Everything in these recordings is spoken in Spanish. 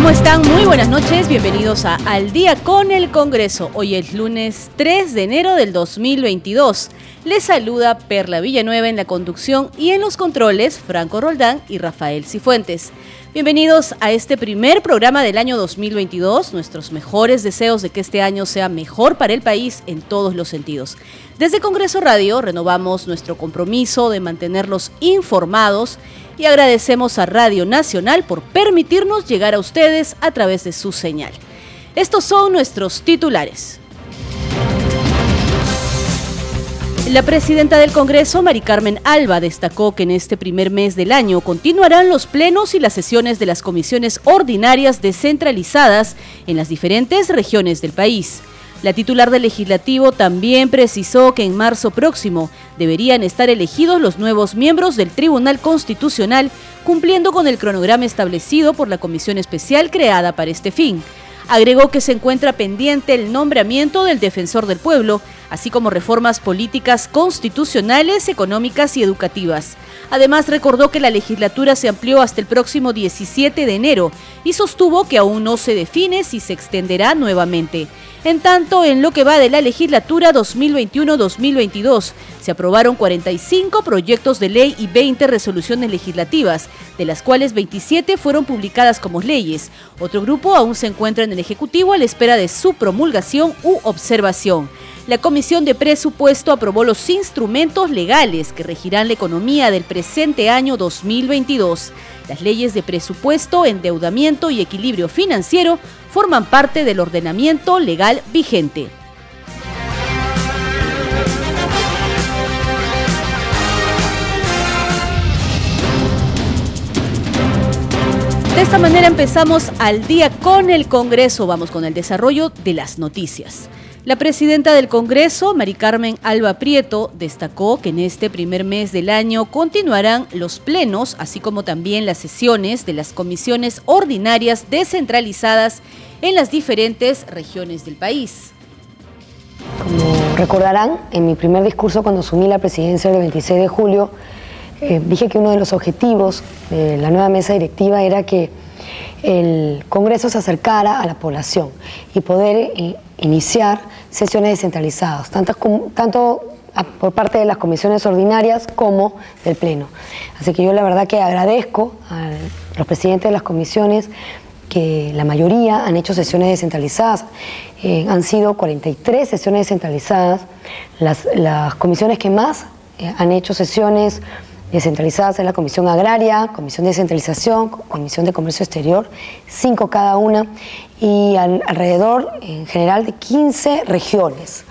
¿Cómo están? Muy buenas noches, bienvenidos a Al día con el Congreso. Hoy es lunes 3 de enero del 2022. Les saluda Perla Villanueva en la conducción y en los controles Franco Roldán y Rafael Cifuentes. Bienvenidos a este primer programa del año 2022. Nuestros mejores deseos de que este año sea mejor para el país en todos los sentidos. Desde Congreso Radio renovamos nuestro compromiso de mantenerlos informados y agradecemos a Radio Nacional por permitirnos llegar a ustedes a través de su señal. Estos son nuestros titulares. La presidenta del Congreso, Mari Carmen Alba, destacó que en este primer mes del año continuarán los plenos y las sesiones de las comisiones ordinarias descentralizadas en las diferentes regiones del país. La titular del legislativo también precisó que en marzo próximo deberían estar elegidos los nuevos miembros del Tribunal Constitucional, cumpliendo con el cronograma establecido por la comisión especial creada para este fin. Agregó que se encuentra pendiente el nombramiento del defensor del pueblo, así como reformas políticas constitucionales, económicas y educativas. Además, recordó que la legislatura se amplió hasta el próximo 17 de enero y sostuvo que aún no se define si se extenderá nuevamente. En tanto, en lo que va de la legislatura 2021-2022, se aprobaron 45 proyectos de ley y 20 resoluciones legislativas, de las cuales 27 fueron publicadas como leyes. Otro grupo aún se encuentra en el Ejecutivo a la espera de su promulgación u observación la Comisión de Presupuesto aprobó los instrumentos legales que regirán la economía del presente año 2022. Las leyes de presupuesto, endeudamiento y equilibrio financiero forman parte del ordenamiento legal vigente. De esta manera empezamos al día con el Congreso. Vamos con el desarrollo de las noticias. La presidenta del Congreso, Mari Carmen Alba Prieto, destacó que en este primer mes del año continuarán los plenos, así como también las sesiones de las comisiones ordinarias descentralizadas en las diferentes regiones del país. Como recordarán, en mi primer discurso cuando asumí la presidencia el 26 de julio, eh, dije que uno de los objetivos de la nueva mesa directiva era que el Congreso se acercara a la población y poder eh, iniciar sesiones descentralizadas, tanto, por parte de las comisiones ordinarias como del Pleno. Así que yo la verdad que agradezco a los presidentes de las comisiones que la mayoría han hecho sesiones descentralizadas. Eh, han sido 43 sesiones descentralizadas. Las, las comisiones que más eh, han hecho sesiones descentralizadas en la Comisión Agraria, Comisión de Descentralización, Comisión de Comercio Exterior, cinco cada una, y alrededor en general de 15 regiones.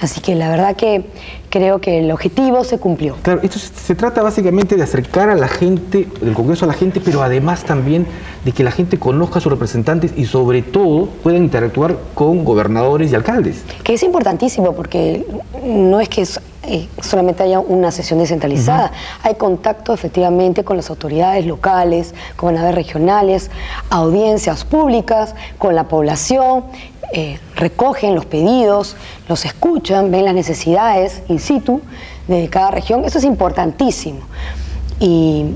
Así que la verdad que creo que el objetivo se cumplió. Claro, esto se, trata básicamente de acercar a la gente, del Congreso a la gente, pero además también de que la gente conozca a sus representantes y sobre todo puedan interactuar con gobernadores y alcaldes. Que es importantísimo porque no es que eh, solamente haya una sesión descentralizada, hay contacto efectivamente con las autoridades locales, con aves regionales, audiencias públicas, con la población, eh, recogen los pedidos, los escuchan, ven las necesidades in situ de cada región. Eso es importantísimo. Y,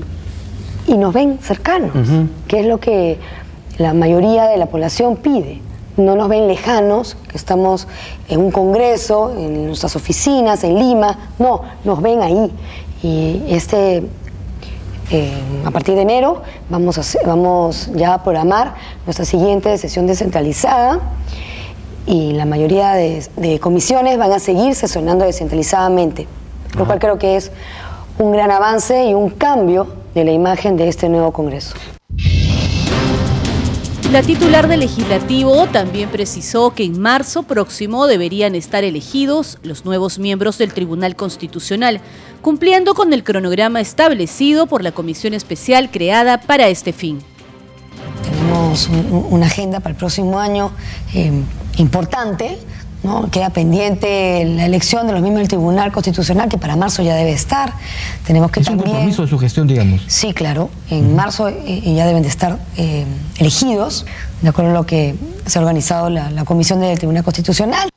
nos ven cercanos, que es lo que la mayoría de la población pide. No nos ven lejanos, que estamos en un congreso, en nuestras oficinas, en Lima. No, nos ven ahí. Y este eh, a partir de enero vamos, a vamos ya a programar nuestra siguiente sesión descentralizada y la mayoría de, comisiones van a seguir sesionando descentralizadamente, lo cual creo que es un gran avance y un cambio de la imagen de este nuevo Congreso. La titular del legislativo también precisó que en marzo próximo deberían estar elegidos los nuevos miembros del Tribunal Constitucional, cumpliendo con el cronograma establecido por la comisión especial creada para este fin. Tenemos una agenda para el próximo año. Eh, importante. ¿No? Queda pendiente la elección de los miembros del Tribunal Constitucional, que para marzo ya debe estar. Tenemos que es un compromiso de su gestión, digamos. Sí, claro. En marzo eh, ya deben de estar eh, elegidos, de acuerdo a lo que se ha organizado la, la Comisión del Tribunal Constitucional.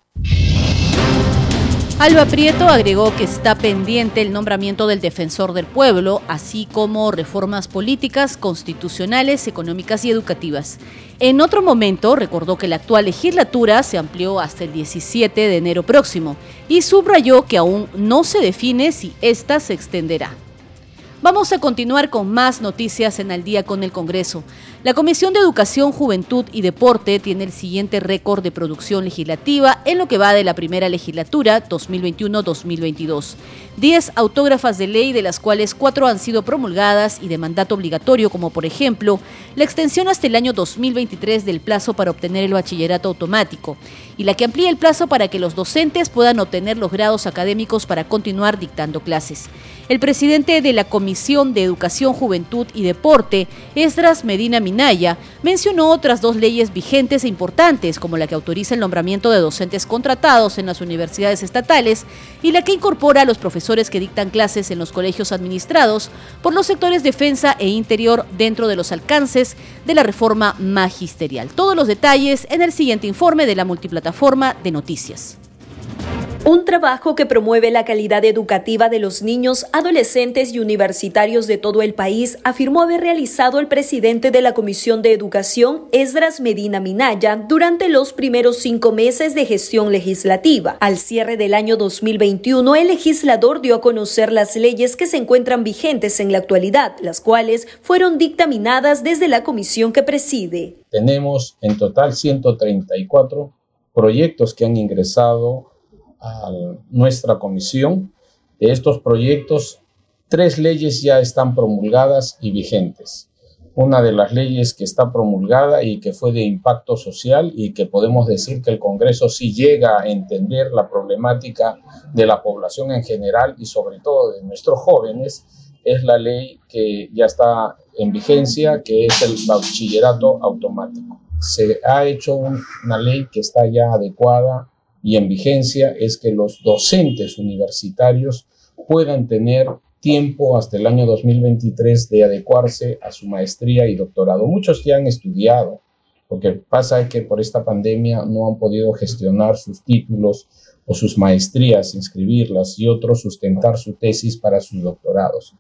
Alba Prieto agregó que está pendiente el nombramiento del defensor del pueblo, así como reformas políticas, constitucionales, económicas y educativas. En otro momento recordó que la actual legislatura se amplió hasta el 17 de enero próximo y subrayó que aún no se define si ésta se extenderá. Vamos a continuar con más noticias en Al día con el Congreso. La Comisión de Educación, Juventud y Deporte tiene el siguiente récord de producción legislativa en lo que va de la primera legislatura 2021-2022. Diez autógrafas de ley, de las cuales cuatro han sido promulgadas y de mandato obligatorio, como por ejemplo la extensión hasta el año 2023 del plazo para obtener el bachillerato automático y la que amplía el plazo para que los docentes puedan obtener los grados académicos para continuar dictando clases. El presidente de la Comisión de Educación, Juventud y Deporte, Esdras Medina Mencionó otras dos leyes vigentes e importantes, como la que autoriza el nombramiento de docentes contratados en las universidades estatales y la que incorpora a los profesores que dictan clases en los colegios administrados por los sectores defensa e interior dentro de los alcances de la reforma magisterial. Todos los detalles en el siguiente informe de la multiplataforma de noticias. Un trabajo que promueve la calidad educativa de los niños, adolescentes y universitarios de todo el país, afirmó haber realizado el presidente de la Comisión de Educación, Esdras Medina Minaya, durante los primeros cinco meses de gestión legislativa. Al cierre del año 2021, el legislador dio a conocer las leyes que se encuentran vigentes en la actualidad, las cuales fueron dictaminadas desde la comisión que preside. Tenemos en total 134 proyectos que han ingresado a nuestra comisión. De estos proyectos, tres leyes ya están promulgadas y vigentes. Una de las leyes que está promulgada y que fue de impacto social y que podemos decir que el Congreso sí llega a entender la problemática de la población en general y sobre todo de nuestros jóvenes, es la ley que ya está en vigencia, que es el bachillerato automático. Se ha hecho una ley que está ya adecuada y en vigencia es que los docentes universitarios puedan tener tiempo hasta el año 2023 de adecuarse a su maestría y doctorado. Muchos ya han estudiado, porque pasa que por esta pandemia no han podido gestionar sus títulos o sus maestrías, inscribirlas y otros sustentar su tesis para sus doctorados.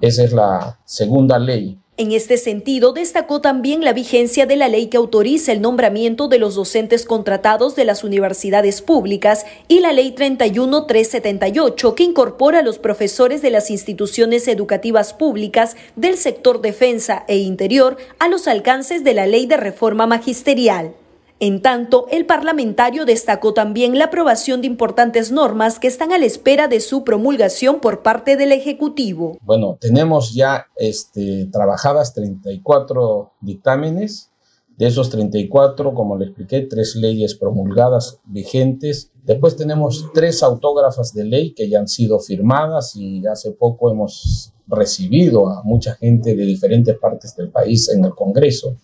Esa es la segunda ley en este sentido, destacó también la vigencia de la ley que autoriza el nombramiento de los docentes contratados de las universidades públicas y la ley 31378 que incorpora a los profesores de las instituciones educativas públicas del sector defensa e interior a los alcances de la ley de reforma magisterial. En tanto, el parlamentario destacó también la aprobación de importantes normas que están a la espera de su promulgación por parte del Ejecutivo. Bueno, tenemos ya este, trabajadas 34 dictámenes. De esos 34, como le expliqué, tres leyes promulgadas vigentes. Después tenemos tres autógrafas de ley que ya han sido firmadas y hace poco hemos recibido a mucha gente de diferentes partes del país en el Congreso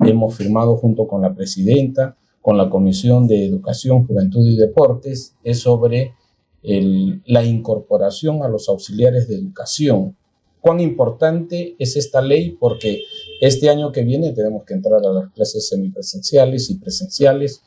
hemos firmado junto con la presidenta, con la Comisión de Educación, Juventud y Deportes, es sobre la incorporación a los auxiliares de educación. ¿Cuán importante es esta ley? Porque este año que viene tenemos que entrar a las clases semipresenciales y presenciales.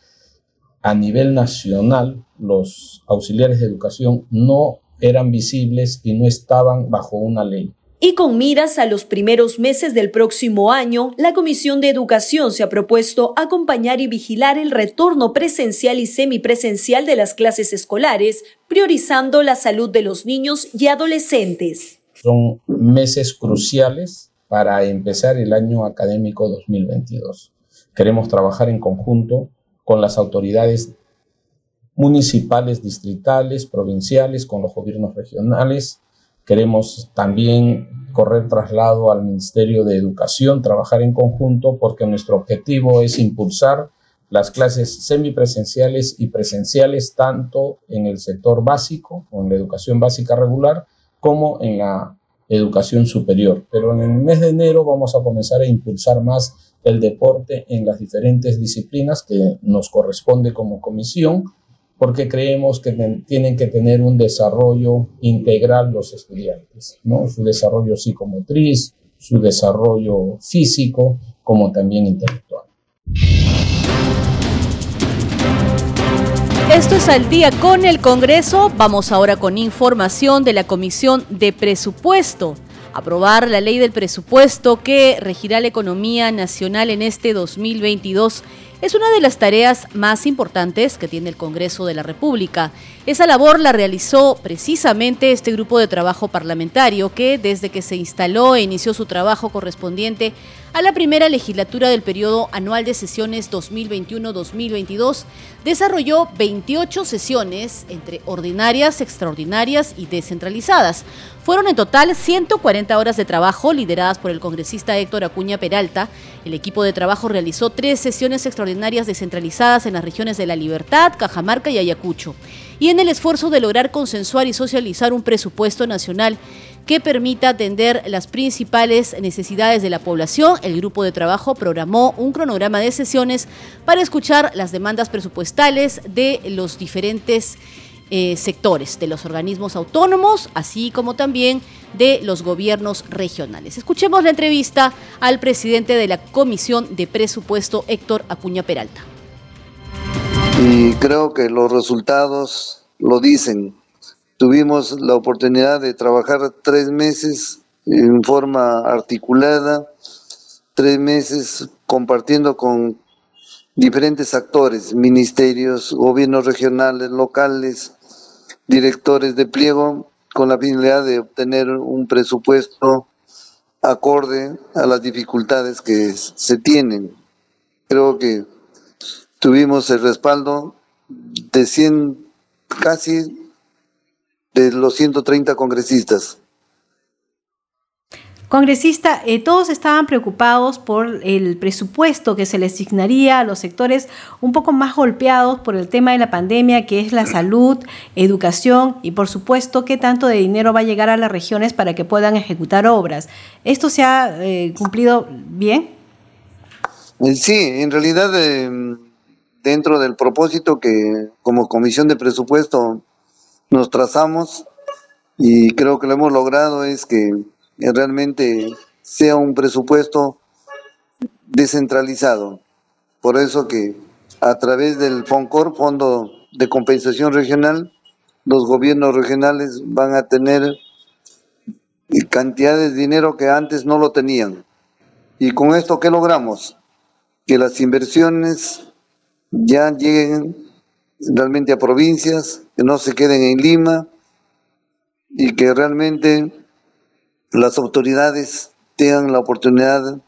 A nivel nacional, los auxiliares de educación no eran visibles y no estaban bajo una ley. Y con miras a los primeros meses del próximo año, la Comisión de Educación se ha propuesto acompañar y vigilar el retorno presencial y semipresencial de las clases escolares, priorizando la salud de los niños y adolescentes. Son meses cruciales para empezar el año académico 2022. Queremos trabajar en conjunto con las autoridades municipales, distritales, provinciales, con los gobiernos regionales, Queremos también correr traslado al Ministerio de Educación, trabajar en conjunto porque nuestro objetivo es impulsar las clases semipresenciales y presenciales tanto en el sector básico en la educación básica regular como en la educación superior. Pero en el mes de enero vamos a comenzar a impulsar más el deporte en las diferentes disciplinas que nos corresponde como comisión, porque creemos que tienen que tener un desarrollo integral los estudiantes. Su desarrollo psicomotriz, su desarrollo físico, como también intelectual. Esto es al día con el Congreso. Vamos ahora con información de la Comisión de Presupuesto. Aprobar la ley del presupuesto que regirá la economía nacional en este 2022 es una de las tareas más importantes que tiene el Congreso de la República. Esa labor la realizó precisamente este grupo de trabajo parlamentario que desde que se instaló e inició su trabajo correspondiente a la primera legislatura del periodo anual de sesiones 2021-2022, desarrolló 28 sesiones entre ordinarias, extraordinarias y descentralizadas. Fueron en total 140 horas de trabajo lideradas por el congresista Héctor Acuña Peralta. El equipo de trabajo realizó tres sesiones extraordinarias descentralizadas en las regiones de La Libertad, Cajamarca y Ayacucho. Y en el esfuerzo de lograr consensuar y socializar un presupuesto nacional que permita atender las principales necesidades de la población. El grupo de trabajo programó un cronograma de sesiones para escuchar las demandas presupuestales de los diferentes eh, sectores, de los organismos autónomos, así como también de los gobiernos regionales. Escuchemos la entrevista al presidente de la Comisión de Presupuesto, Héctor Acuña Peralta. Y creo que los resultados lo dicen Tuvimos la oportunidad de trabajar tres meses en forma articulada, tres meses compartiendo con diferentes actores, ministerios, gobiernos regionales, locales, directores de pliego, con la finalidad de obtener un presupuesto acorde a las dificultades que se tienen. Creo que tuvimos el respaldo de 100, casi de los 130 congresistas. Congresista, eh, todos estaban preocupados por el presupuesto que se les asignaría a los sectores un poco más golpeados por el tema de la pandemia, que es la salud, educación y por supuesto qué tanto de dinero va a llegar a las regiones para que puedan ejecutar obras. ¿Esto se ha eh, cumplido bien? Eh, sí, en realidad dentro del propósito que como Comisión de Presupuesto nos trazamos y creo que lo hemos logrado es que realmente sea un presupuesto descentralizado. Por eso que a través del FONCOR, Fondo de Compensación Regional, los gobiernos regionales van a tener cantidades de dinero que antes no lo tenían. Y con esto, ¿qué logramos? Que las inversiones ya lleguen realmente a provincias, que no se queden en Lima y que realmente las autoridades tengan la oportunidad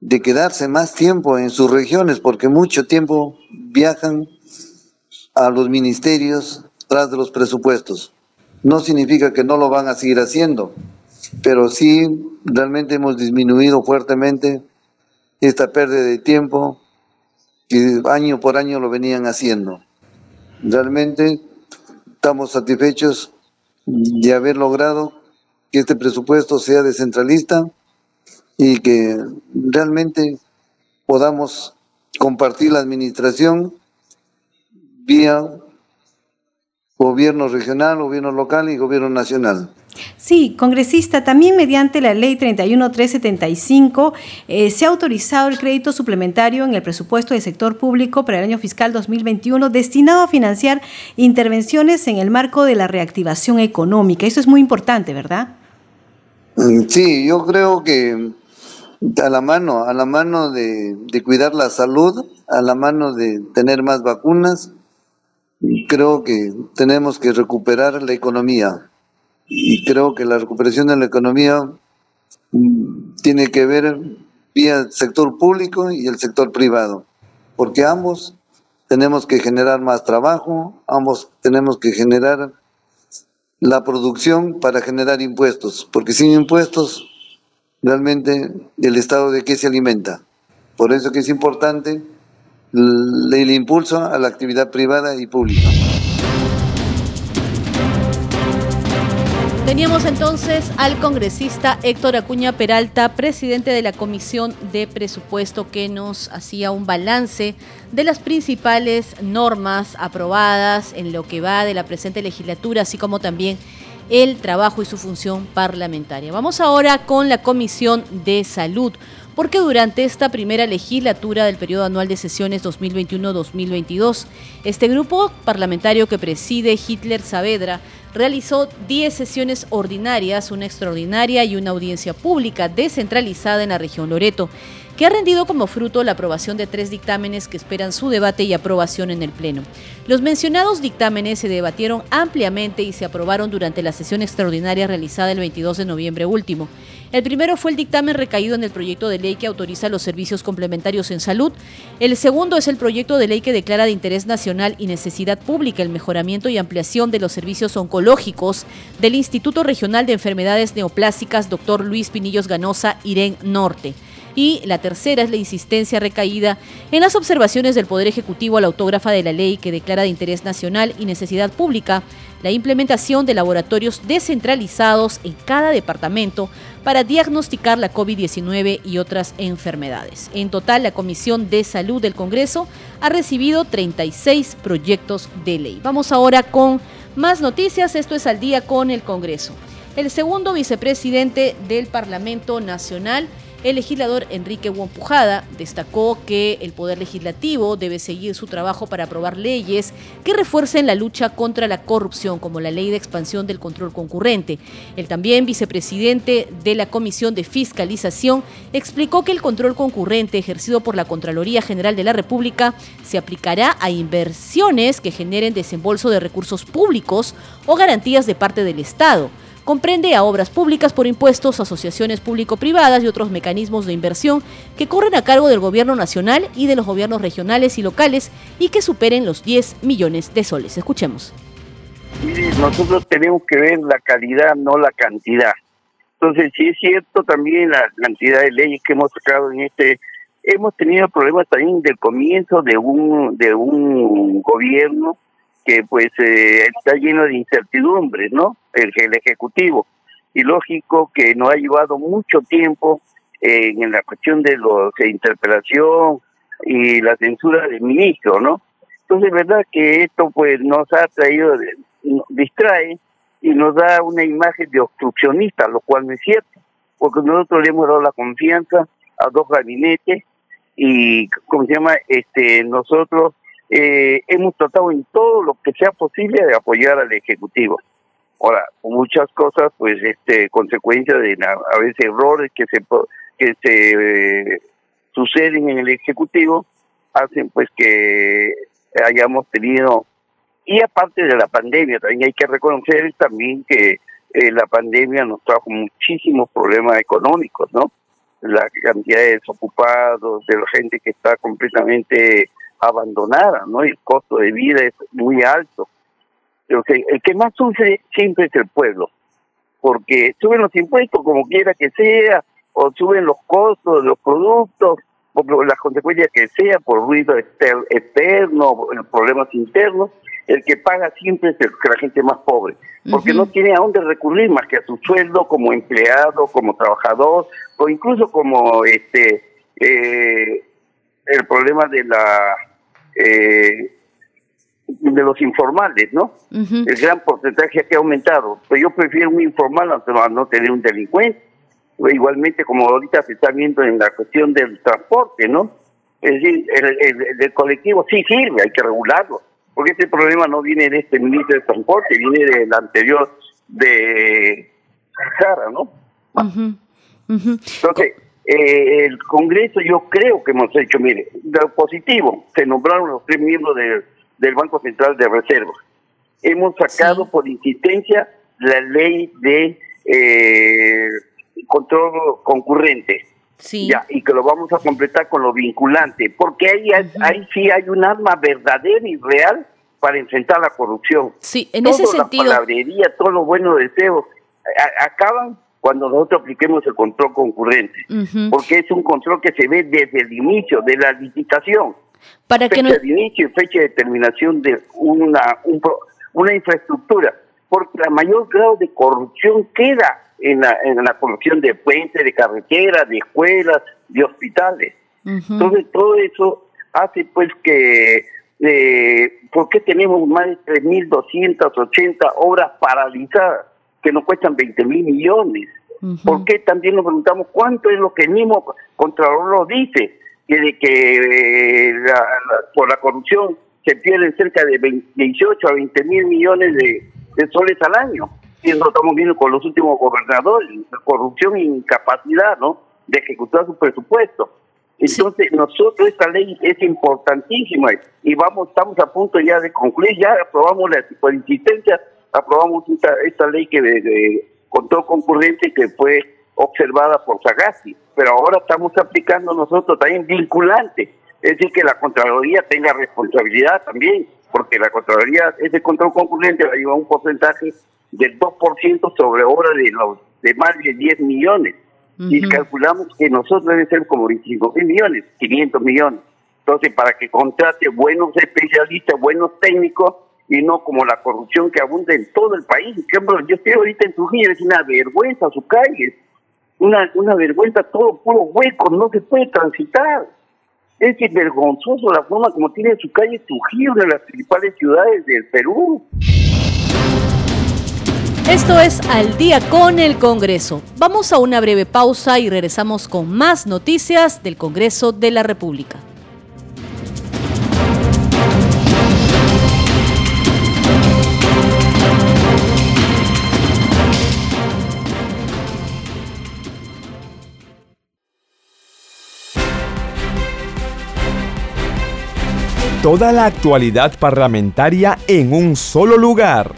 de quedarse más tiempo en sus regiones, porque mucho tiempo viajan a los ministerios tras de los presupuestos. No significa que no lo van a seguir haciendo, pero sí realmente hemos disminuido fuertemente esta pérdida de tiempo que año por año lo venían haciendo. Realmente estamos satisfechos de haber logrado que este presupuesto sea descentralista y que realmente podamos compartir la administración vía gobierno regional, gobierno local y gobierno nacional. Sí, congresista, también mediante la ley 31375 eh, se ha autorizado el crédito suplementario en el presupuesto del sector público para el año fiscal 2021 destinado a financiar intervenciones en el marco de la reactivación económica. Eso es muy importante, ¿verdad? Mm, sí, yo creo que a la mano, a la mano de, de cuidar la salud, a la mano de tener más vacunas, creo que tenemos que recuperar la economía. Y creo que la recuperación de la economía mm, tiene que ver vía el sector público y el sector privado, porque ambos tenemos que generar más trabajo, ambos tenemos que generar la producción para generar impuestos, porque sin impuestos realmente el Estado de qué se alimenta. Por eso que es importante el impulso a la actividad privada y pública. Teníamos entonces al congresista Héctor Acuña Peralta, presidente de la Comisión de Presupuesto, que nos hacía un balance de las principales normas aprobadas en lo que va de la presente legislatura, así como también el trabajo y su función parlamentaria. Vamos ahora con la Comisión de Salud porque durante esta primera legislatura del periodo anual de sesiones 2021-2022, este grupo parlamentario que preside Hitler Saavedra realizó 10 sesiones ordinarias, una extraordinaria y una audiencia pública descentralizada en la región Loreto, que ha rendido como fruto la aprobación de tres dictámenes que esperan su debate y aprobación en el Pleno. Los mencionados dictámenes se debatieron ampliamente y se aprobaron durante la sesión extraordinaria realizada el 22 de noviembre último. El primero fue el dictamen recaído en el proyecto de ley que autoriza los servicios complementarios en salud. El segundo es el proyecto de ley que declara de interés nacional y necesidad pública el mejoramiento y ampliación de los servicios oncológicos del Instituto Regional de Enfermedades Neoplásicas Dr. Luis Pinillos Ganosa, IREN Norte y la tercera es la insistencia recaída en las observaciones del Poder Ejecutivo a la autógrafa de la ley que declara de interés nacional y necesidad pública la implementación de laboratorios descentralizados en cada departamento para diagnosticar la COVID-19 y otras enfermedades. En total, la Comisión de Salud del Congreso ha recibido 36 proyectos de ley. Vamos ahora con más noticias. Esto es al día con el Congreso. El segundo vicepresidente del Parlamento Nacional el legislador Enrique Huampujada destacó que el Poder Legislativo debe seguir su trabajo para aprobar leyes que refuercen la lucha contra la corrupción, como la Ley de Expansión del Control Concurrente. El también vicepresidente de la Comisión de Fiscalización explicó que el control concurrente ejercido por la Contraloría General de la República se aplicará a inversiones que generen desembolso de recursos públicos o garantías de parte del Estado comprende a obras públicas por impuestos, asociaciones público-privadas y otros mecanismos de inversión que corren a cargo del gobierno nacional y de los gobiernos regionales y locales y que superen los 10 millones de soles. Escuchemos. nosotros tenemos que ver la calidad, no la cantidad. Entonces, sí es cierto también la cantidad de leyes que hemos sacado en este hemos tenido problemas también del comienzo de un de un gobierno que pues eh, está lleno de incertidumbres, ¿no? El, Ejecutivo. Y lógico que no ha llevado mucho tiempo en la cuestión de la interpelación y la censura del ministro, ¿no? Entonces, verdad que esto pues nos ha traído, distrae y nos da una imagen de obstruccionista, lo cual no es cierto, porque nosotros le hemos dado la confianza a dos gabinetes y, ¿cómo se llama? Este, nosotros eh, hemos tratado en todo lo que sea posible de apoyar al Ejecutivo. Ahora, muchas cosas, pues, este, consecuencia de a veces errores que se que se eh, suceden en el Ejecutivo, hacen pues que hayamos tenido, y aparte de la pandemia, también hay que reconocer también que eh, la pandemia nos trajo muchísimos problemas económicos, ¿no? La cantidad de desocupados, de la gente que está completamente abandonada, ¿no? El costo de vida es muy alto. Pero que el que más sufre siempre es el pueblo, porque suben los impuestos como quiera que sea, o suben los costos de los productos, por las consecuencias que sea, por ruido externo, problemas internos, el que paga siempre es el, la gente más pobre, porque no tiene a dónde recurrir más que a su sueldo como empleado, como trabajador, o incluso como este eh, el problema de la eh, de los informales, ¿no? El gran porcentaje que ha aumentado. Pues yo prefiero un informal a no tener un delincuente. Igualmente, como ahorita se está viendo en la cuestión del transporte, ¿no? Es decir, el, colectivo sí sirve, hay que regularlo, porque este problema no viene de este ministro de Transporte, viene del anterior de Sara, ¿no? Entonces, eh, el Congreso yo creo que hemos hecho, mire, lo positivo, se nombraron los tres miembros del Banco Central de Reserva. Hemos sacado por insistencia la ley de eh, control concurrente. Sí. Ya, y que lo vamos a completar con lo vinculante, porque ahí, ahí sí hay un arma verdadera y real para enfrentar la corrupción. Sí, en ese sentido. La palabrería, todos los buenos deseos acaban cuando nosotros apliquemos el control concurrente, porque es un control que se ve desde el inicio de la licitación. Para fecha que no... de inicio y fecha de terminación de una, una infraestructura. porque la mayor grado de corrupción queda en la, en la corrupción de puentes, de carreteras, de escuelas, de hospitales. Entonces todo eso hace pues que, eh, ¿por qué tenemos más de 3.280 obras paralizadas que nos cuestan 20 mil millones? ¿Por qué también nos preguntamos cuánto es lo que el mismo Contralor nos dice? Que de que eh, por la corrupción se pierden cerca de 18 a 20 mil millones de, de soles al año. Y eso lo estamos viendo con los últimos gobernadores, corrupción e incapacidad ¿no? de ejecutar su presupuesto. Entonces, nosotros esta ley es importantísima y vamos, estamos a punto ya de concluir, ya aprobamos la por insistencia, aprobamos esta, esta ley que de, de control concurrente que fue observada por Sagasti, pero ahora estamos aplicando nosotros también vinculante, es decir, que la Contraloría tenga responsabilidad también, porque la Contraloría, ese control concurrente va a llevar un porcentaje del 2% sobre obra de los de más de 10 millones y calculamos que nosotros debe ser como 25 mil millones, 500 millones. Entonces, para que contrate buenos especialistas, buenos técnicos y no como la corrupción que abunda en todo el país. Ejemplo, yo estoy ahorita en Trujillo, es una vergüenza su calle, una, una vergüenza, todo puro hueco, no se puede transitar. Es vergonzoso la forma como tiene su calle Trujillo, una de las principales ciudades del Perú. Esto es Al día con el Congreso. Vamos a una breve pausa y regresamos con más noticias del Congreso de la República. Toda la actualidad parlamentaria en un solo lugar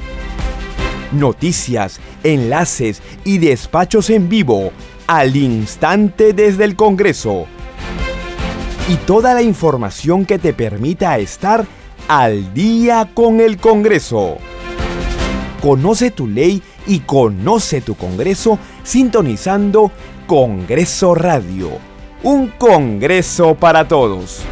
noticias, enlaces y despachos en vivo al instante desde el Congreso. Y toda la información que te permita estar al día con el Congreso. Conoce tu ley y conoce tu Congreso sintonizando Congreso Radio. Un Congreso para todos.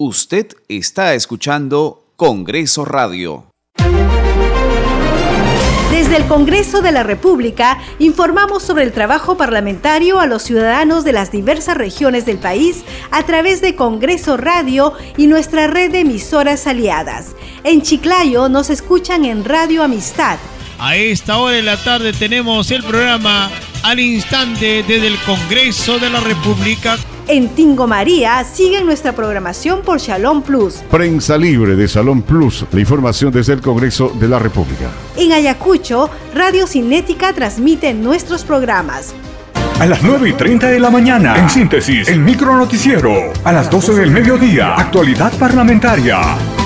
Usted está escuchando Congreso Radio. Desde el Congreso de la República informamos sobre el trabajo parlamentario a los ciudadanos de las diversas regiones del país a través de Congreso Radio y nuestra red de emisoras aliadas. En Chiclayo nos escuchan en Radio Amistad. A esta hora de la tarde tenemos el programa Al Instante desde el Congreso de la República en Tingo María siguen nuestra programación por Shalom Plus. Prensa libre de Shalom Plus, la información desde el Congreso de la República. En Ayacucho, Radio Cinética transmite nuestros programas. A las 9 y 30 de la mañana, en síntesis, el micro noticiero. A las 12 del mediodía, actualidad parlamentaria.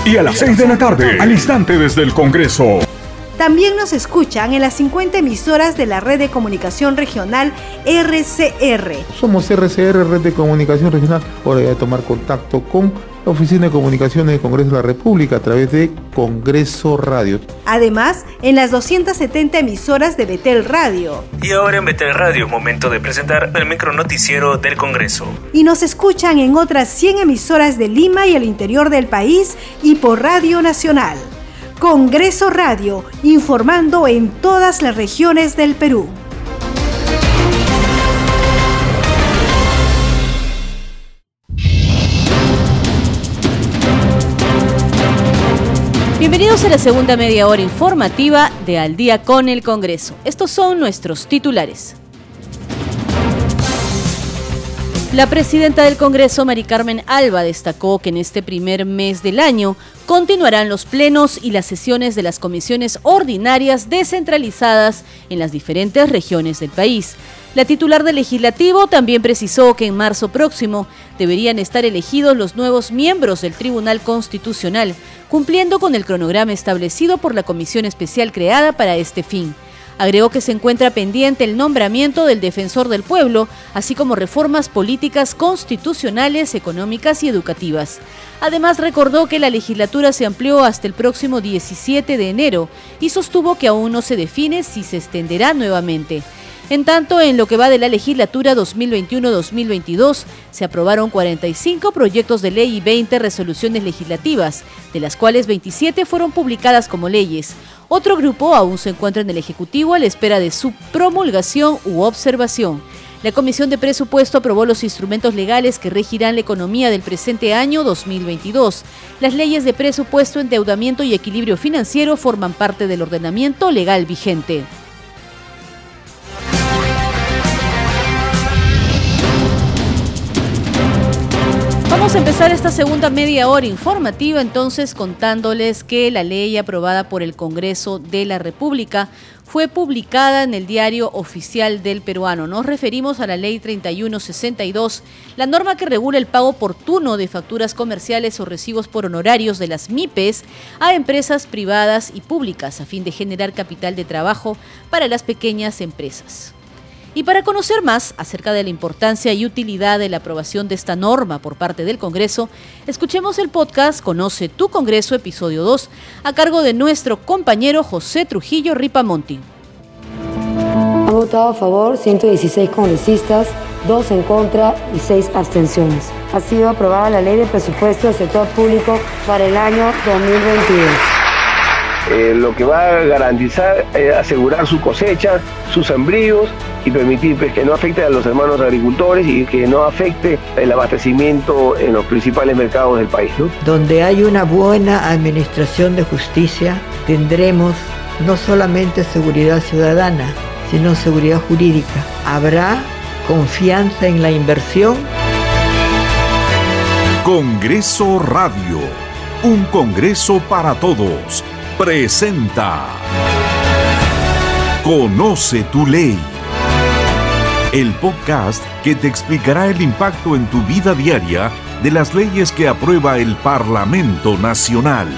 Y a las 6 de la tarde, al instante desde el Congreso. También nos escuchan en las 50 emisoras de la red de comunicación regional RCR. Somos RCR, Red de Comunicación Regional. Hora de tomar contacto con la Oficina de Comunicaciones del Congreso de la República a través de Congreso Radio. Además, en las 270 emisoras de Betel Radio. Y ahora en Betel Radio, momento de presentar el micro noticiero del Congreso. Y nos escuchan en otras 100 emisoras de Lima y el interior del país y por Radio Nacional. Congreso Radio, informando en todas las regiones del Perú. Bienvenidos a la segunda media hora informativa de Al día con el Congreso. Estos son nuestros titulares. La presidenta del Congreso, Mari Carmen Alba, destacó que en este primer mes del año continuarán los plenos y las sesiones de las comisiones ordinarias descentralizadas en las diferentes regiones del país. La titular del legislativo también precisó que en marzo próximo deberían estar elegidos los nuevos miembros del Tribunal Constitucional, cumpliendo con el cronograma establecido por la comisión especial creada para este fin. Agregó que se encuentra pendiente el nombramiento del defensor del pueblo, así como reformas políticas constitucionales, económicas y educativas. Además, recordó que la legislatura se amplió hasta el próximo 17 de enero y sostuvo que aún no se define si se extenderá nuevamente. En tanto, en lo que va de la legislatura 2021-2022, se aprobaron 45 proyectos de ley y 20 resoluciones legislativas, de las cuales 27 fueron publicadas como leyes. Otro grupo aún se encuentra en el Ejecutivo a la espera de su promulgación u observación. La Comisión de Presupuesto aprobó los instrumentos legales que regirán la economía del presente año 2022. Las leyes de presupuesto, endeudamiento y equilibrio financiero forman parte del ordenamiento legal vigente. Vamos a empezar esta segunda media hora informativa entonces contándoles que la ley aprobada por el Congreso de la República fue publicada en el diario oficial del peruano. Nos referimos a la ley 3162, la norma que regula el pago oportuno de facturas comerciales o recibos por honorarios de las MIPES a empresas privadas y públicas a fin de generar capital de trabajo para las pequeñas empresas. Y para conocer más acerca de la importancia y utilidad de la aprobación de esta norma por parte del Congreso, escuchemos el podcast Conoce tu Congreso, episodio 2, a cargo de nuestro compañero José Trujillo Ripamonti. Han votado a favor 116 congresistas, 2 en contra y 6 abstenciones. Ha sido aprobada la Ley de Presupuesto del Sector Público para el año 2022. Eh, lo que va a garantizar es asegurar su cosecha, sus sembríos y permitir pues, que no afecte a los hermanos agricultores y que no afecte el abastecimiento en los principales mercados del país. Donde hay una buena administración de justicia, tendremos no solamente seguridad ciudadana, sino seguridad jurídica. Habrá confianza en la inversión. Congreso Radio, un Congreso para todos presenta Conoce tu ley. El podcast que te explicará el impacto en tu vida diaria de las leyes que aprueba el Parlamento Nacional.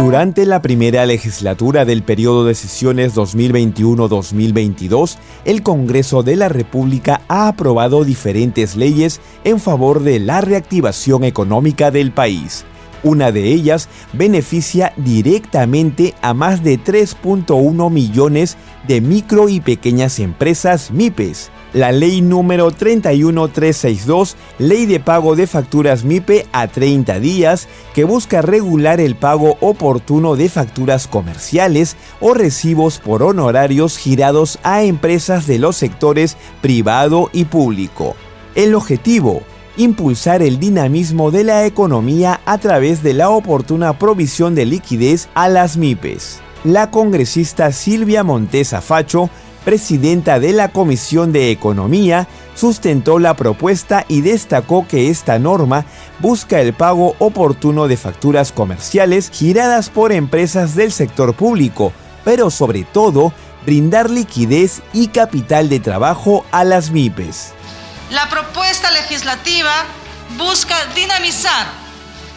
Durante la primera legislatura del periodo de sesiones 2021-2022, el Congreso de la República ha aprobado diferentes leyes en favor de la reactivación económica del país. Una de ellas beneficia directamente a más de 3.1 millones de micro y pequeñas empresas MIPES la ley número 31362, Ley de Pago de Facturas MIPE a 30 días, que busca regular el pago oportuno de facturas comerciales o recibos por honorarios girados a empresas de los sectores privado y público. El objetivo, impulsar el dinamismo de la economía a través de la oportuna provisión de liquidez a las MIPES. La congresista Silvia Montesa Facho presidenta de la Comisión de Economía, sustentó la propuesta y destacó que esta norma busca el pago oportuno de facturas comerciales giradas por empresas del sector público, pero sobre todo brindar liquidez y capital de trabajo a las MIPES. La propuesta legislativa busca dinamizar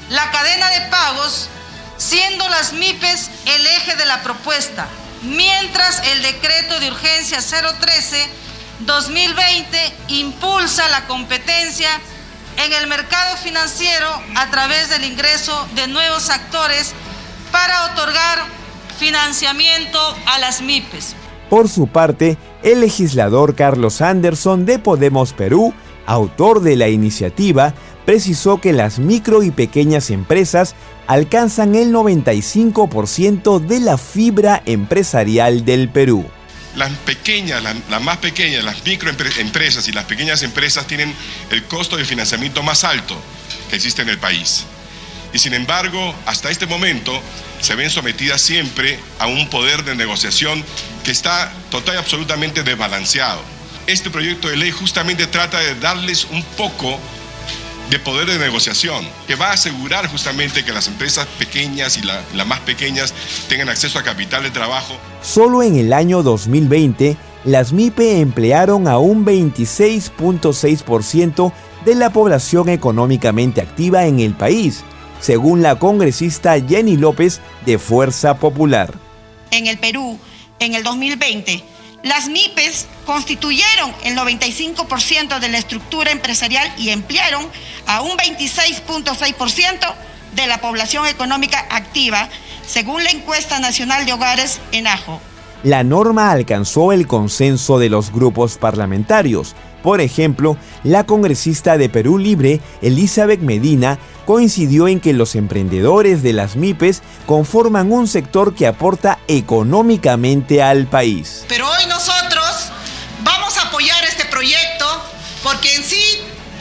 la cadena de pagos, siendo las MIPES el eje de la propuesta mientras el decreto de urgencia 013-2020 impulsa la competencia en el mercado financiero a través del ingreso de nuevos actores para otorgar financiamiento a las MIPES. Por su parte, el legislador Carlos Anderson de Podemos Perú, autor de la iniciativa, precisó que las micro y pequeñas empresas alcanzan el 95% de la fibra empresarial del Perú. Las pequeñas, las, más pequeñas, las microempresas y las pequeñas empresas tienen el costo de financiamiento más alto que existe en el país. Y sin embargo, hasta este momento se ven sometidas siempre a un poder de negociación que está total y absolutamente desbalanceado. Este proyecto de ley justamente trata de darles un poco de poder de negociación, que va a asegurar justamente que las empresas pequeñas y las más pequeñas tengan acceso a capital de trabajo. Solo en el año 2020, las MIPE emplearon a un 26.6% de la población económicamente activa en el país, según la congresista Jenny López de Fuerza Popular. En el Perú, en el 2020, Las MIPES constituyeron el 95% de la estructura empresarial y emplearon a un 26.6% de la población económica activa, según la encuesta nacional de hogares en AJO. La norma alcanzó el consenso de los grupos parlamentarios. Por ejemplo, la congresista de Perú Libre, Elizabeth Medina, coincidió en que los emprendedores de las MIPES conforman un sector que aporta económicamente al país. Pero hoy nosotros vamos a apoyar este proyecto porque en sí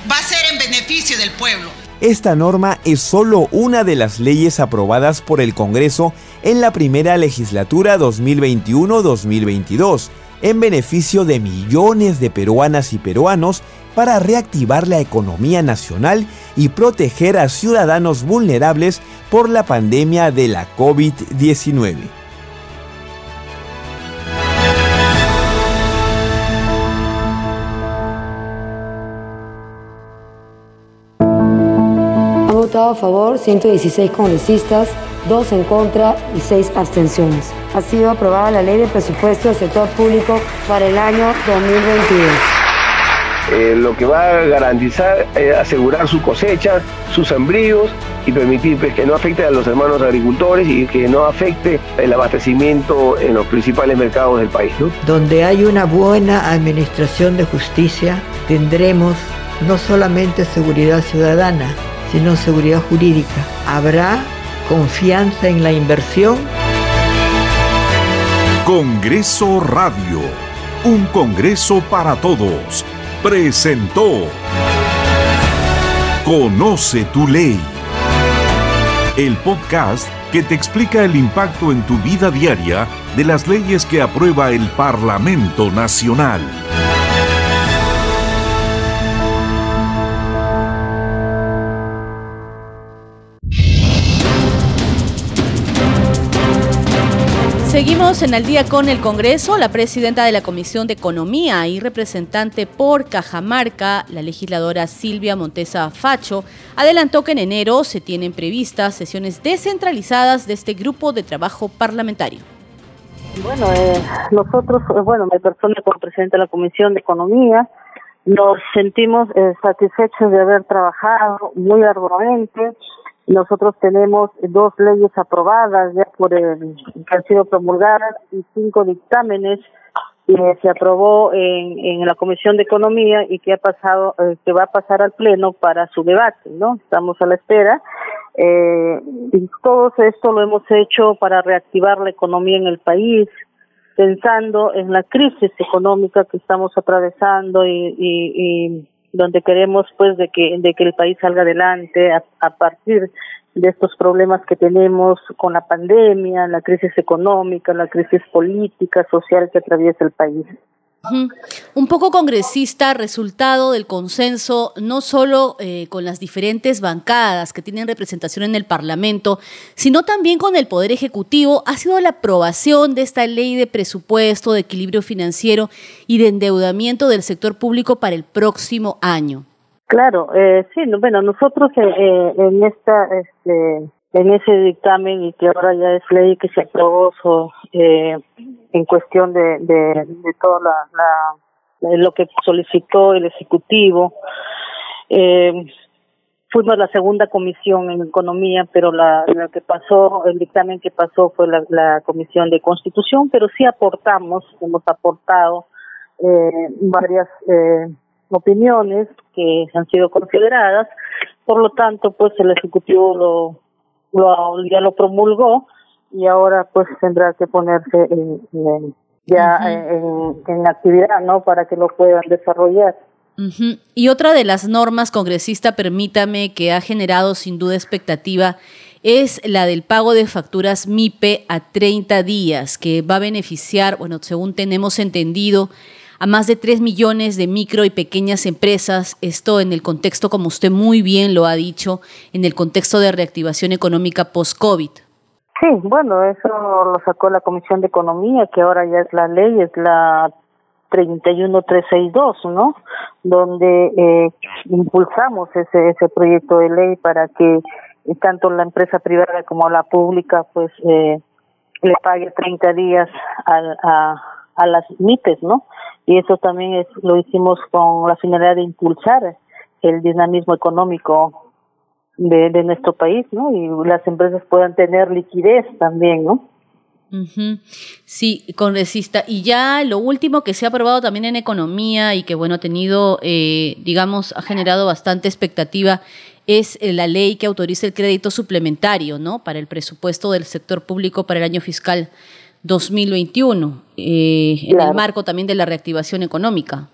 va a ser en beneficio del pueblo. Esta norma es solo una de las leyes aprobadas por el Congreso en la primera legislatura 2021-2022, en beneficio de millones de peruanas y peruanos para reactivar la economía nacional y proteger a ciudadanos vulnerables por la pandemia de la COVID-19. Han votado a favor 116 congresistas, 2 en contra y 6 abstenciones. Ha sido aprobada la ley de presupuesto del sector público para el año 2022. Eh, lo que va a garantizar es asegurar su cosecha, sus sembríos y permitir pues, que no afecte a los hermanos agricultores y que no afecte el abastecimiento en los principales mercados del país. ¿no? Donde hay una buena administración de justicia, tendremos no solamente seguridad ciudadana, sino seguridad jurídica. Habrá confianza en la inversión. Congreso Radio, un Congreso para todos, presentó Conoce tu ley. El podcast que te explica el impacto en tu vida diaria de las leyes que aprueba el Parlamento Nacional. Seguimos en el día con el Congreso. La presidenta de la Comisión de Economía y representante por Cajamarca, la legisladora Silvia Montesa Facho, adelantó que en enero se tienen previstas sesiones descentralizadas de este grupo de trabajo parlamentario. Bueno, eh, nosotros, eh, bueno, mi persona como presidenta de la Comisión de Economía, nos sentimos eh, satisfechos de haber trabajado muy arduamente nosotros tenemos dos leyes aprobadas ya por el, que han sido promulgadas y cinco dictámenes que se aprobó en, en la Comisión de Economía y que ha pasado, eh, que va a pasar al Pleno para su debate, ¿no? Estamos a la espera. Eh, y todo esto lo hemos hecho para reactivar la economía en el país, pensando en la crisis económica que estamos atravesando y, y, y donde queremos pues de que de que el país salga adelante a, a, partir de estos problemas que tenemos con la pandemia, la crisis económica, la crisis política, social que atraviesa el país. Un poco congresista, resultado del consenso, no solo eh, con las diferentes bancadas que tienen representación en el Parlamento, sino también con el Poder Ejecutivo, ha sido la aprobación de esta ley de presupuesto, de equilibrio financiero y de endeudamiento del sector público para el próximo año. Claro, eh, sí, bueno, nosotros eh, eh, en esta, este, en ese dictamen y que ahora ya es ley que se aprobó eh, en cuestión de, de, de todo la, la, lo que solicitó el ejecutivo eh, fuimos la segunda comisión en economía pero la, la que pasó el dictamen que pasó fue la, la comisión de constitución pero sí aportamos hemos aportado eh, varias eh, opiniones que han sido consideradas. Por lo tanto pues el ejecutivo lo lo, ya lo promulgó y ahora pues tendrá que ponerse en, en, ya -huh. en, en, actividad, ¿no? Para que lo puedan desarrollar. Uh -huh. Y otra de las normas, congresista, permítame, que ha generado sin duda expectativa, es la del pago de facturas MIPE a 30 días, que va a beneficiar, bueno, según tenemos entendido, a más de 3 millones de micro y pequeñas empresas, esto en el contexto, como usted muy bien lo ha dicho, en el contexto de reactivación económica post-COVID. Sí, bueno, eso lo sacó la Comisión de Economía, que ahora ya es la ley, es la 31362, ¿no? Donde eh, impulsamos ese, ese proyecto de ley para que tanto la empresa privada como la pública, pues, eh, le pague 30 días al, a, a las MIPES, ¿no? Y eso también es, lo hicimos con la finalidad de impulsar el dinamismo económico de, nuestro país, ¿no? Y las empresas puedan tener liquidez también, ¿no? Sí, congresista. Y ya lo último que se ha aprobado también en economía y que, bueno, ha tenido, eh, digamos, ha generado bastante expectativa es eh, la ley que autoriza el crédito suplementario, ¿no? Para el presupuesto del sector público para el año fiscal 2021, eh, en el marco también de la reactivación económica.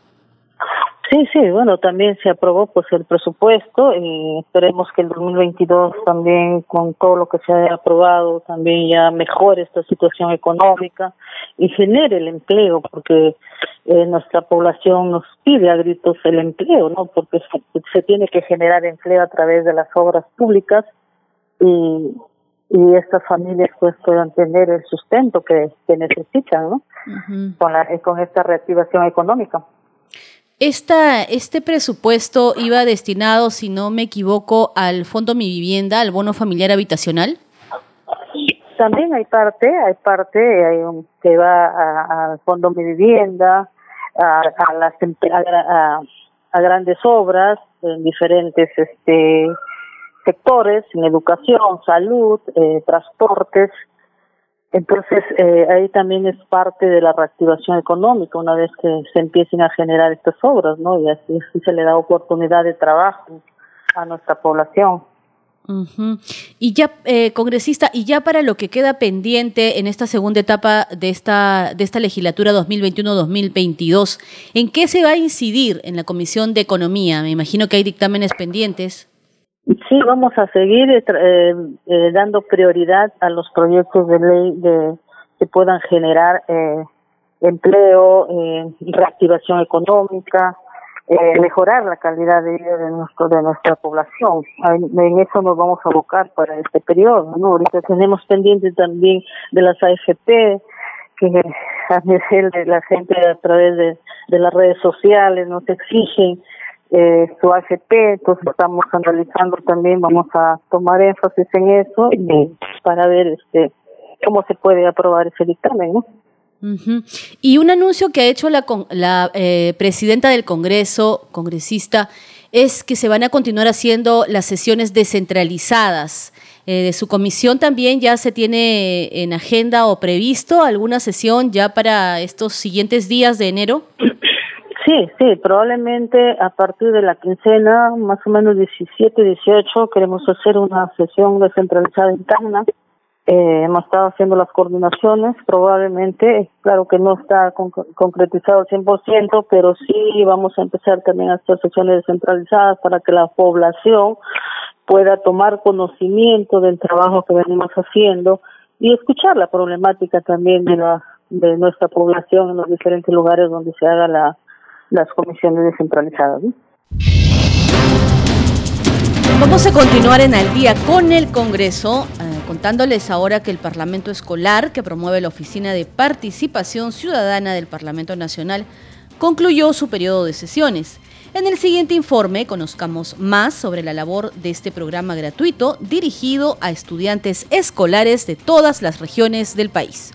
Sí, sí, bueno, también se aprobó pues el presupuesto y esperemos que el 2022 también con todo lo que se haya aprobado también ya mejore esta situación económica y genere el empleo porque eh, nuestra población nos pide a gritos el empleo, ¿no? Porque se, tiene que generar empleo a través de las obras públicas y, y estas familias pues puedan tener el sustento que, que necesitan, ¿no? con, la, con esta reactivación económica. Esta, este presupuesto iba destinado, si no me equivoco, al Fondo Mi Vivienda, al bono familiar habitacional. También hay parte, hay parte hay un, que va al Fondo Mi Vivienda, a, las a, grandes obras en diferentes este sectores, en educación, salud, eh, transportes, entonces, eh, ahí también es parte de la reactivación económica una vez que se empiecen a generar estas obras, ¿no? Y así, se le da oportunidad de trabajo a nuestra población. Y ya, eh, congresista, y ya para lo que queda pendiente en esta segunda etapa de esta, de esta legislatura 2021-2022, ¿en qué se va a incidir en la Comisión de Economía? Me imagino que hay dictámenes pendientes. Sí, vamos a seguir eh, eh, eh, dando prioridad a los proyectos de ley de, que puedan generar eh, empleo, eh, reactivación económica, eh, mejorar la calidad de vida de nuestro de nuestra población. En, eso nos vamos a abocar para este periodo. ¿no? Ahorita tenemos pendientes también de las AFP, que a la gente a través de, de las redes sociales nos exigen eh, su AFP, entonces estamos analizando también, vamos a tomar énfasis en eso y para ver este cómo se puede aprobar ese dictamen, ¿no? Y un anuncio que ha hecho la, la eh, presidenta del Congreso, congresista, es que se van a continuar haciendo las sesiones descentralizadas. Eh, de su comisión también ya se tiene en agenda o previsto alguna sesión ya para estos siguientes días de enero. Sí, sí, probablemente a partir de la quincena, más o menos 17, 18, queremos hacer una sesión descentralizada interna. Eh, hemos estado haciendo las coordinaciones, probablemente, claro que no está concretizado al 100%, pero sí vamos a empezar también a hacer sesiones descentralizadas para que la población pueda tomar conocimiento del trabajo que venimos haciendo y escuchar la problemática también de la de nuestra población en los diferentes lugares donde se haga la las comisiones descentralizadas. Vamos a continuar en el día con el Congreso, eh, contándoles ahora que el Parlamento Escolar, que promueve la Oficina de Participación Ciudadana del Parlamento Nacional, concluyó su periodo de sesiones. En el siguiente informe conozcamos más sobre la labor de este programa gratuito dirigido a estudiantes escolares de todas las regiones del país.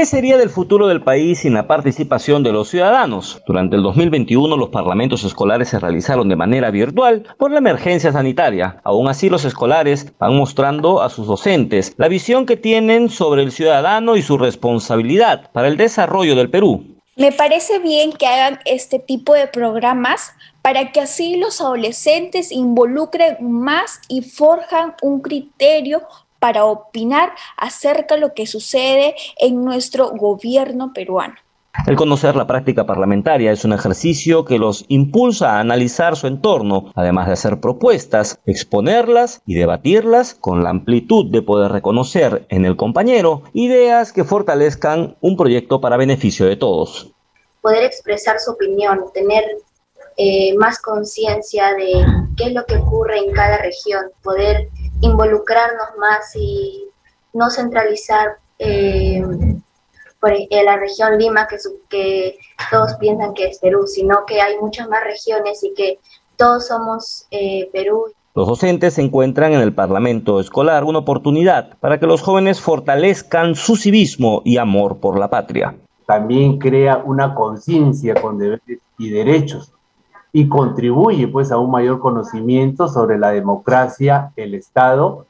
¿Qué sería del futuro del país sin la participación de los ciudadanos? Durante el 2021 los parlamentos escolares se realizaron de manera virtual por la emergencia sanitaria. Aún así los escolares van mostrando a sus docentes la visión que tienen sobre el ciudadano y su responsabilidad para el desarrollo del Perú. Me parece bien que hagan este tipo de programas para que así los adolescentes involucren más y forjan un criterio para opinar acerca de lo que sucede en nuestro gobierno peruano. El conocer la práctica parlamentaria es un ejercicio que los impulsa a analizar su entorno, además de hacer propuestas, exponerlas y debatirlas con la amplitud de poder reconocer en el compañero ideas que fortalezcan un proyecto para beneficio de todos. Poder expresar su opinión, tener eh, más conciencia de qué es lo que ocurre en cada región, poder involucrarnos más y no centralizar eh, por la región Lima, que, que todos piensan que es Perú, sino que hay muchas más regiones y que todos somos eh, Perú. Los docentes encuentran en el Parlamento escolar una oportunidad para que los jóvenes fortalezcan su civismo y amor por la patria. También crea una conciencia con deberes y derechos y contribuye pues a un mayor conocimiento sobre la democracia, el Estado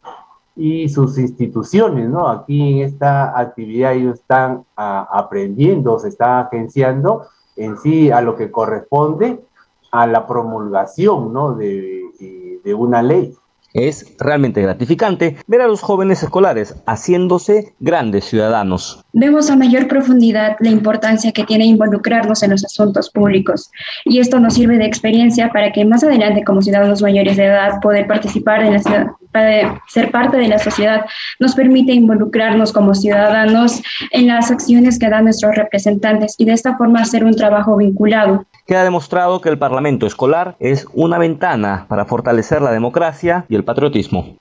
y sus instituciones, ¿no? Aquí en esta actividad ellos están a, aprendiendo, se están agenciando en sí a lo que corresponde a la promulgación, ¿no? De, de una ley. Es realmente gratificante ver a los jóvenes escolares haciéndose grandes ciudadanos. Vemos a mayor profundidad la importancia que tiene involucrarnos en los asuntos públicos y esto nos sirve de experiencia para que más adelante como ciudadanos mayores de edad poder participar en la ciudad, ser parte de la sociedad nos permite involucrarnos como ciudadanos en las acciones que dan nuestros representantes y de esta forma hacer un trabajo vinculado. Queda demostrado que el Parlamento escolar es una ventana para fortalecer la democracia y el patriotismo.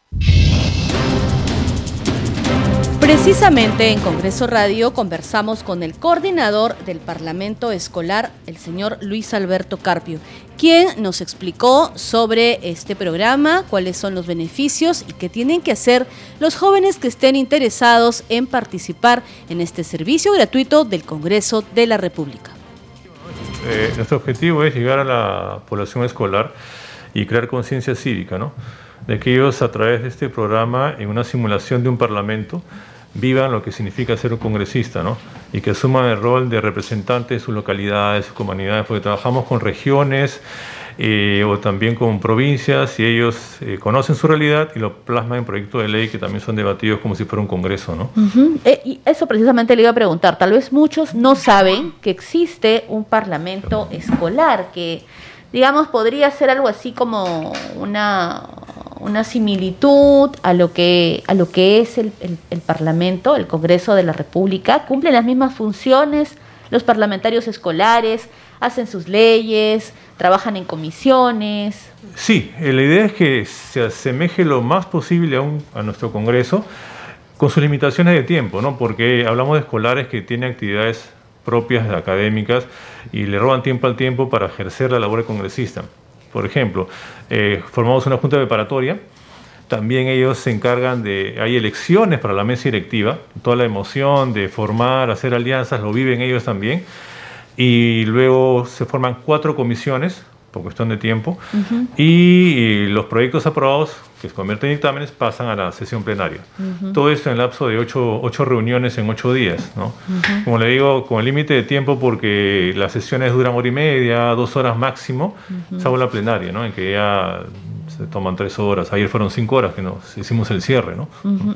Precisamente en Congreso Radio conversamos con el coordinador del Parlamento Escolar, el señor Luis Alberto Carpio, quien nos explicó sobre este programa, cuáles son los beneficios y qué tienen que hacer los jóvenes que estén interesados en participar en este servicio gratuito del Congreso de la República. Eh, nuestro objetivo es llegar a la población escolar y crear conciencia cívica, ¿no? de que ellos a través de este programa, en una simulación de un parlamento, vivan lo que significa ser un congresista, ¿no? Y que asuman el rol de representante de sus localidades, sus comunidades, porque trabajamos con regiones eh, o también con provincias y ellos eh, conocen su realidad y lo plasman en proyectos de ley que también son debatidos como si fuera un congreso, ¿no? Eh, y eso precisamente le iba a preguntar. Tal vez muchos no saben que existe un parlamento escolar que digamos, podría ser algo así como una, una similitud a lo que, a lo que es el, el, Parlamento, el Congreso de la República, cumplen las mismas funciones, los parlamentarios escolares hacen sus leyes, trabajan en comisiones. Sí, eh, la idea es que se asemeje lo más posible aún a nuestro Congreso, con sus limitaciones de tiempo, ¿no? porque hablamos de escolares que tienen actividades propias académicas y le roban tiempo al tiempo para ejercer la labor de congresista. Por ejemplo, eh, formamos una junta preparatoria, también ellos se encargan de, hay elecciones para la mesa directiva, toda la emoción de formar, hacer alianzas, lo viven ellos también, y luego se forman cuatro comisiones por cuestión de tiempo, y, los proyectos aprobados que se convierten en dictámenes pasan a la sesión plenaria. Todo esto en el lapso de ocho, ocho, reuniones en ocho días. ¿no? Como le digo, con el límite de tiempo porque las sesiones duran hora y media, dos horas máximo, salvo la plenaria, ¿no? en que ya se toman tres horas. Ayer fueron cinco horas que nos hicimos el cierre. ¿no?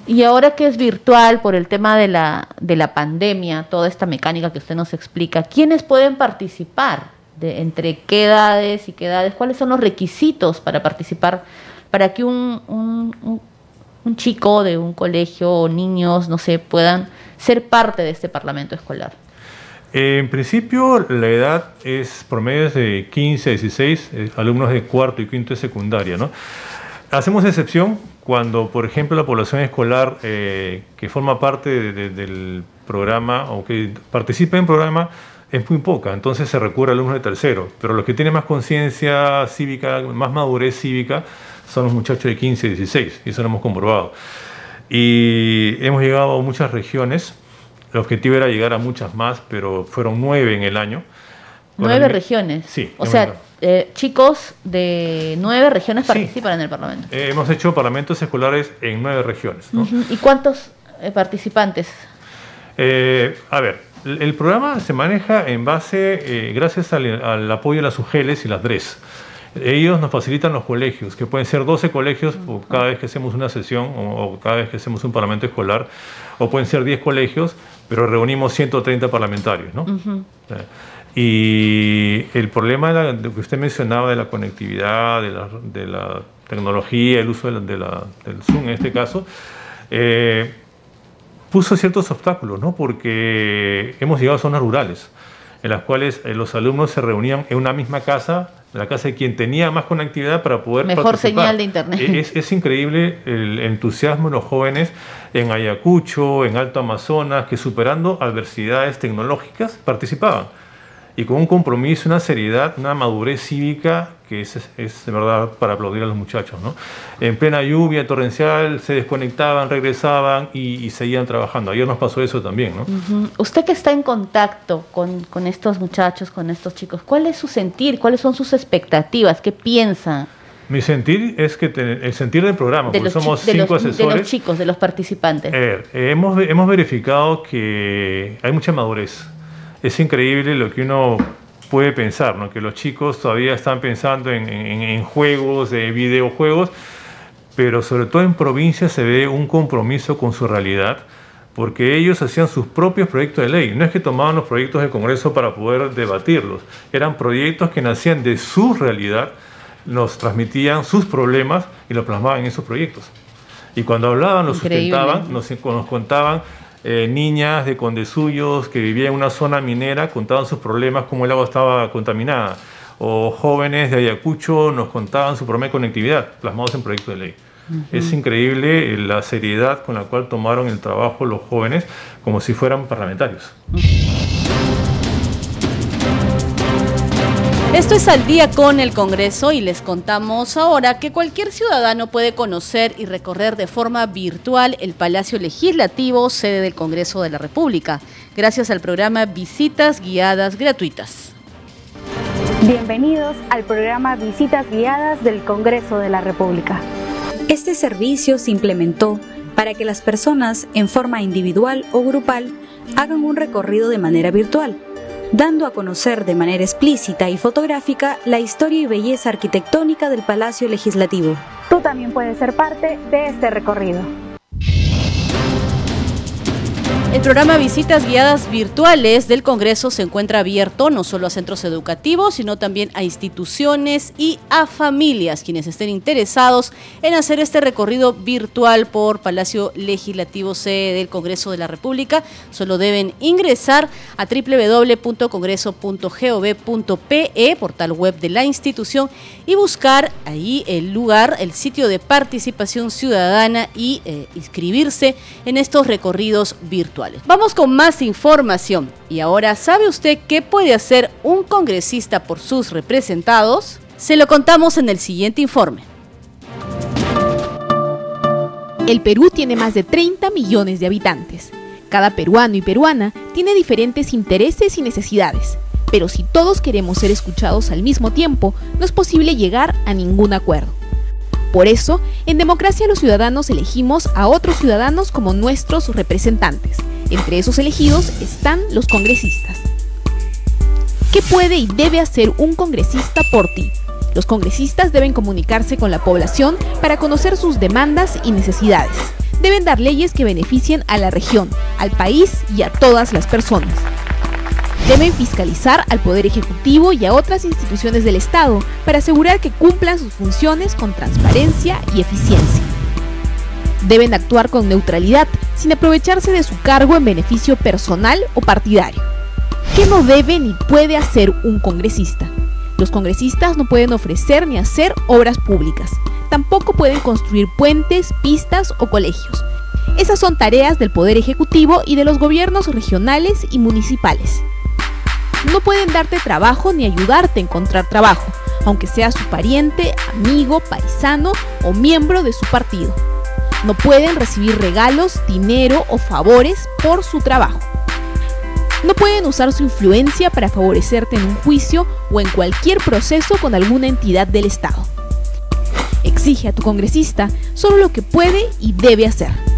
Y ahora que es virtual por el tema de la, de la pandemia, toda esta mecánica que usted nos explica, ¿quiénes pueden participar? de entre qué edades y qué edades, cuáles son los requisitos para participar, para que un, un, un, chico de un colegio o niños, no sé, puedan ser parte de este parlamento escolar. En principio, la edad es promedio de 15 a 16, eh, alumnos de cuarto y quinto de secundaria. ¿no? Hacemos excepción cuando, por ejemplo, la población escolar eh, que forma parte del programa o que participa en programa es muy poca, entonces se recurre a alumnos de tercero, pero los que tienen más conciencia cívica, más madurez cívica, son los muchachos de 15 y 16, y eso lo hemos comprobado. Y hemos llegado a muchas regiones, el objetivo era llegar a muchas más, pero fueron nueve en el año. ¿Nueve regiones? Sí. O sea, eh, chicos de nueve regiones participan en el Parlamento. Eh, hemos hecho parlamentos escolares en nueve regiones. ¿Y cuántos eh, participantes? a ver, el programa se maneja en base, gracias al, apoyo de las UGELES y las DRES. Ellos nos facilitan los colegios, que pueden ser 12 colegios cada vez que hacemos una sesión o, cada vez que hacemos un parlamento escolar, o pueden ser 10 colegios, pero reunimos 130 parlamentarios. ¿no? Y el problema de, que usted mencionaba de la conectividad, de la, tecnología, el uso de del Zoom en este caso, eh, puso ciertos obstáculos, ¿no? porque hemos llegado a zonas rurales, en las cuales eh, los alumnos se reunían en una misma casa, la casa de quien tenía más conectividad para poder Mejor señal de internet. Es, es, increíble el entusiasmo de los jóvenes en Ayacucho, en Alto Amazonas, que superando adversidades tecnológicas participaban. Y con un compromiso, una seriedad, una madurez cívica que es, es de verdad para aplaudir a los muchachos. ¿no? En plena lluvia torrencial se desconectaban, regresaban y, seguían trabajando. Ayer nos pasó eso también. ¿no? Usted que está en contacto con, con, estos muchachos, con estos chicos, ¿cuál es su sentir? ¿Cuáles son sus expectativas? ¿Qué piensa? Mi sentir es que el sentir del programa, porque somos cinco asesores. De los chicos, de los participantes. Eh, hemos, hemos verificado que hay mucha madurez. Es increíble lo que uno puede pensar, ¿no? que los chicos todavía están pensando en, en, juegos, de videojuegos, pero sobre todo en provincias se ve un compromiso con su realidad, porque ellos hacían sus propios proyectos de ley. No es que tomaban los proyectos del Congreso para poder debatirlos, eran proyectos que nacían de su realidad nos transmitían sus problemas y lo plasmaban en esos proyectos. Y cuando hablaban, lo sustentaban, nos, nos contaban eh, niñas de Condesuyos que vivían en una zona minera, contaban sus problemas, cómo el agua estaba contaminada. O jóvenes de Ayacucho nos contaban su problema de conectividad, plasmados en proyectos de ley. Es increíble la seriedad con la cual tomaron el trabajo los jóvenes como si fueran parlamentarios. Esto es al día con el Congreso y les contamos ahora que cualquier ciudadano puede conocer y recorrer de forma virtual el Palacio Legislativo, sede del Congreso de la República, gracias al programa Visitas Guiadas Gratuitas. Bienvenidos al programa Visitas Guiadas del Congreso de la República. Este servicio se implementó para que las personas en forma individual o grupal hagan un recorrido de manera virtual dando a conocer de manera explícita y fotográfica la historia y belleza arquitectónica del Palacio Legislativo. Tú también puedes ser parte de este recorrido. El programa Visitas Guiadas Virtuales del Congreso se encuentra abierto no solo a centros educativos, sino también a instituciones y a familias quienes estén interesados en hacer este recorrido virtual por Palacio Legislativo C del Congreso de la República. Solo deben ingresar a www.congreso.gov.pe, portal web de la institución, y buscar ahí el lugar, el sitio de participación ciudadana y eh, inscribirse en estos recorridos virtuales. Vamos con más información. Y ahora, ¿sabe usted qué puede hacer un congresista por sus representados? Se lo contamos en el siguiente informe. El Perú tiene más de 30 millones de habitantes. Cada peruano y peruana tiene diferentes intereses y necesidades, pero si todos queremos ser escuchados al mismo tiempo, no es posible llegar a ningún acuerdo. Por eso, en democracia los ciudadanos elegimos a otros ciudadanos como nuestros representantes. Entre esos elegidos están los congresistas. ¿Qué puede y debe hacer un congresista por ti? Los congresistas deben comunicarse con la población para conocer sus demandas y necesidades. Deben dar leyes que beneficien a la región, al país y a todas las personas. Deben fiscalizar al Poder Ejecutivo y a otras instituciones del Estado para asegurar que cumplan sus funciones con transparencia y eficiencia. Deben actuar con neutralidad, sin aprovecharse de su cargo en beneficio personal o partidario. ¿Qué no debe ni puede hacer un congresista? Los congresistas no pueden ofrecer ni hacer obras públicas. Tampoco pueden construir puentes, pistas o colegios. Esas son tareas del Poder Ejecutivo y de los gobiernos regionales y municipales no pueden darte trabajo ni ayudarte a encontrar trabajo, aunque sea su pariente, amigo, paisano o miembro de su partido. No pueden recibir regalos, dinero o favores por su trabajo. No pueden usar su influencia para favorecerte en un juicio o en cualquier proceso con alguna entidad del Estado. Exige a tu congresista solo lo que puede y debe hacer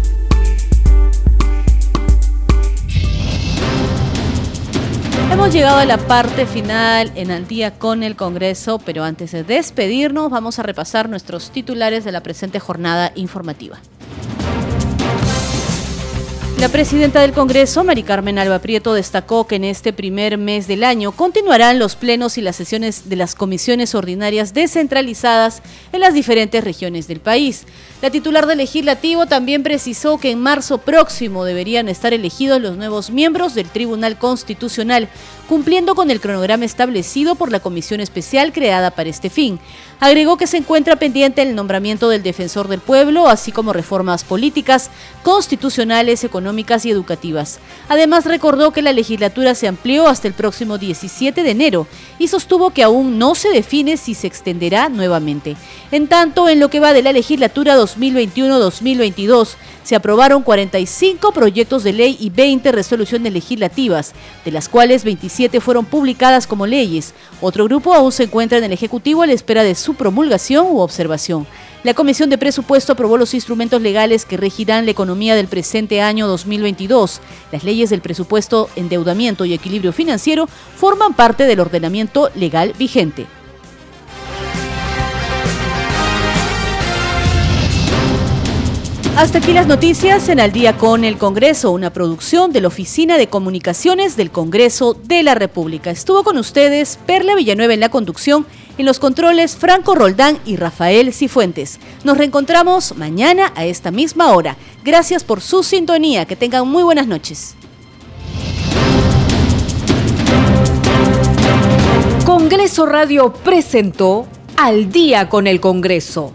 Hemos llegado a la parte final en Al día con el Congreso, pero antes de despedirnos vamos a repasar nuestros titulares de la presente jornada informativa. La presidenta del Congreso, Mari Carmen Alba Prieto, destacó que en este primer mes del año continuarán los plenos y las sesiones de las comisiones ordinarias descentralizadas en las diferentes regiones del país. La titular del legislativo también precisó que en marzo próximo deberían estar elegidos los nuevos miembros del Tribunal Constitucional, cumpliendo con el cronograma establecido por la comisión especial creada para este fin. Agregó que se encuentra pendiente el nombramiento del defensor del pueblo, así como reformas políticas, constitucionales, económicas, y educativas. Además, recordó que la legislatura se amplió hasta el próximo 17 de enero y sostuvo que aún no se define si se extenderá nuevamente. En tanto, en lo que va de la legislatura 2021-2022, se aprobaron 45 proyectos de ley y 20 resoluciones legislativas, de las cuales 27 fueron publicadas como leyes. Otro grupo aún se encuentra en el Ejecutivo a la espera de su promulgación u observación. La Comisión de Presupuesto aprobó los instrumentos legales que regirán la economía del presente año 2022. Las leyes del presupuesto, endeudamiento y equilibrio financiero forman parte del ordenamiento legal vigente. Hasta aquí las noticias en Al día con el Congreso, una producción de la Oficina de Comunicaciones del Congreso de la República. Estuvo con ustedes Perla Villanueva en la conducción, en los controles Franco Roldán y Rafael Cifuentes. Nos reencontramos mañana a esta misma hora. Gracias por su sintonía, que tengan muy buenas noches. Congreso Radio presentó Al día con el Congreso